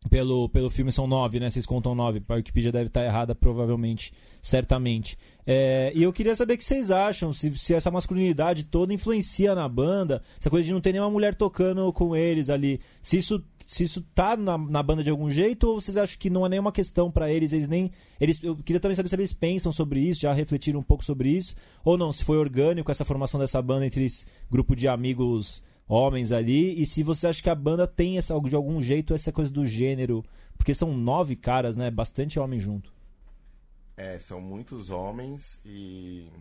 Pelo, pelo filme são nove, né? Vocês contam nove. A Wikipedia deve estar errada, provavelmente, certamente. É, e eu queria saber o que vocês acham, se, se essa masculinidade toda influencia na banda, essa coisa de não ter nenhuma mulher tocando com eles ali. Se isso, se isso tá na, na banda de algum jeito, ou vocês acham que não é nenhuma questão pra eles, eles nem. Eles, eu queria também saber se eles pensam sobre isso, já refletiram um pouco sobre isso, ou não, se foi orgânico essa formação dessa banda entre esse grupo de amigos homens ali, e se você acha que a banda tem essa, de algum jeito essa coisa do gênero, porque são nove caras, né? Bastante homem junto. É, são muitos homens e,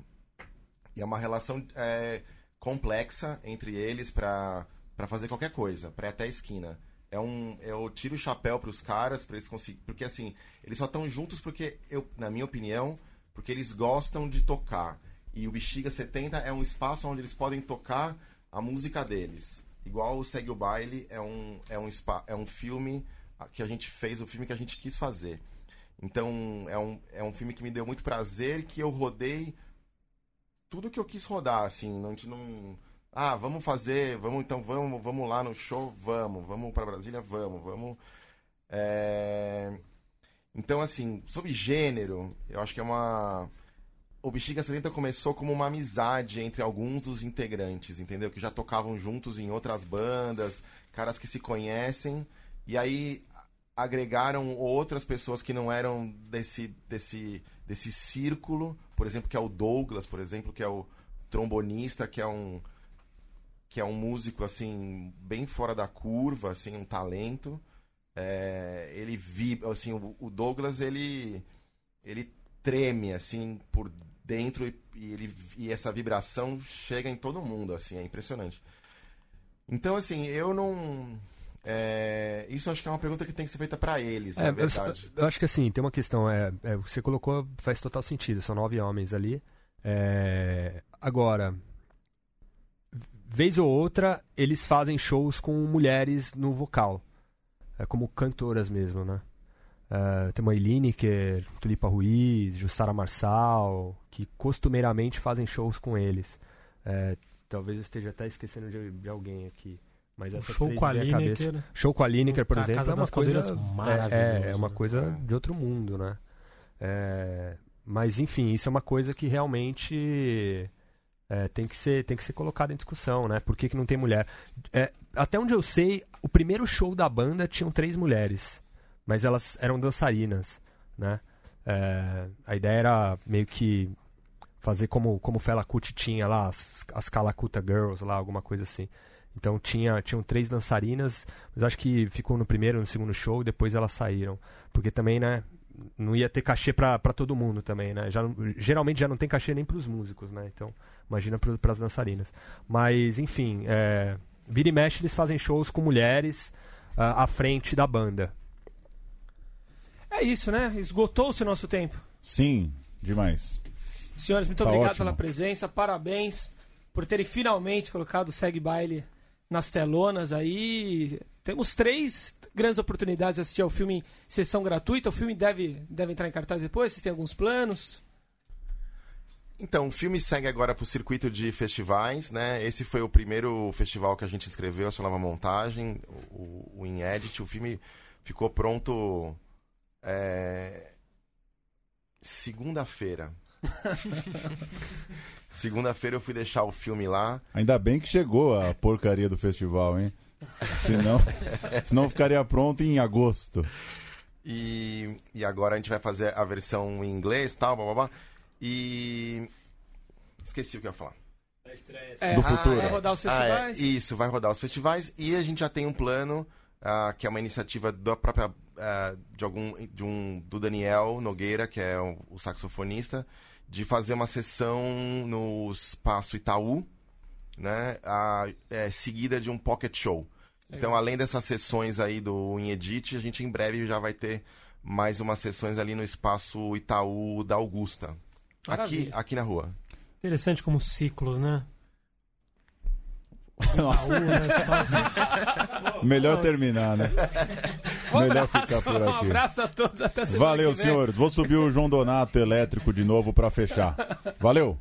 e é uma relação é, complexa entre eles para fazer qualquer coisa, para até a esquina. É um, eu tiro o chapéu para os caras, para eles conseguirem, porque assim, eles só estão juntos porque eu, na minha opinião, porque eles gostam de tocar. E o Bexiga 70 é um espaço onde eles podem tocar a música deles. Igual o Segue o Baile é um, é um, spa, é um filme que a gente fez, o filme que a gente quis fazer. Então, é um, é um filme que me deu muito prazer, que eu rodei tudo que eu quis rodar, assim. A gente não. Ah, vamos fazer, vamos então, vamos, vamos lá no show, vamos, vamos para Brasília, vamos, vamos. É... Então, assim, sobre gênero, eu acho que é uma. O Bexiga 70 começou como uma amizade entre alguns dos integrantes, entendeu? Que já tocavam juntos em outras bandas, caras que se conhecem, e aí agregaram outras pessoas que não eram desse, desse, desse círculo, por exemplo, que é o Douglas, por exemplo, que é o trombonista, que é um que é um músico assim bem fora da curva, assim um talento. É, ele vibra, assim o, o, Douglas ele ele treme assim por dentro e, e, ele, e essa vibração chega em todo mundo, assim é impressionante. Então assim eu não é, isso acho que é uma pergunta que tem que ser feita para eles, é, na verdade. Eu, eu, acho que assim, tem uma questão, é, é, você colocou, faz total sentido, são nove homens ali. É, agora, vez ou outra, eles fazem shows com mulheres no vocal, é, como cantoras mesmo, né? Uh, tem uma Lineker, Tulipa Ruiz, Jussara Marçal, que costumeiramente fazem shows com eles. Uh, talvez eu esteja até esquecendo de, de alguém aqui. Mas essa show com a Lineker. Show com a Lineker, por exemplo, é uma coisa é, é, uma coisa de outro mundo, né? É, mas enfim, isso é uma coisa que realmente é, tem que ser tem que ser colocada em discussão, né? Por que, que não tem mulher? É, até onde eu sei, o primeiro show da banda tinham três mulheres, mas elas eram dançarinas, né? É, a ideia era meio que fazer como como Fela Kuti tinha lá as, as Calacuta Girls lá, alguma coisa assim. Então tinha, tinham três dançarinas, mas acho que ficou no primeiro, no segundo show, depois elas saíram. Porque também, né, não ia ter cachê para todo mundo também, né? Já, geralmente já não tem cachê nem para os músicos, né? Então, imagina para as dançarinas. Mas, enfim, é, vira e mexe eles fazem shows com mulheres uh, à frente da banda. É isso, né? Esgotou-se o nosso tempo. Sim, demais. Senhores, muito tá obrigado ótimo. pela presença, parabéns por terem finalmente colocado o Segue Baile nas telonas aí. Temos três grandes oportunidades de assistir ao filme em sessão gratuita. O filme deve, deve entrar em cartaz depois? Vocês têm alguns planos? Então, o filme segue agora para o circuito de festivais, né? Esse foi o primeiro festival que a gente escreveu, a sua nova montagem, o, o In Edit. O filme ficou pronto é... segunda-feira. Segunda-feira eu fui deixar o filme lá. Ainda bem que chegou a porcaria do festival, hein? Senão, senão ficaria pronto em agosto. E, e agora a gente vai fazer a versão em inglês tal, blá blá blá. E. Esqueci o que eu ia falar. É, do futuro. Vai rodar os festivais? Ah, é, isso, vai rodar os festivais. E a gente já tem um plano, uh, que é uma iniciativa da própria. Uh, de algum. De um, do Daniel Nogueira, que é o, o saxofonista de fazer uma sessão no espaço Itaú, né, a, é, seguida de um pocket show. Legal. Então, além dessas sessões aí do Inedit, a gente em breve já vai ter mais umas sessões ali no espaço Itaú da Augusta. Aqui, aqui na rua. Interessante como ciclos, né? Melhor terminar, né? Um Melhor abraço, ficar por aqui. Um abraço a todos, até semana Valeu, senhores. Vou subir o João Donato elétrico de novo para fechar. Valeu!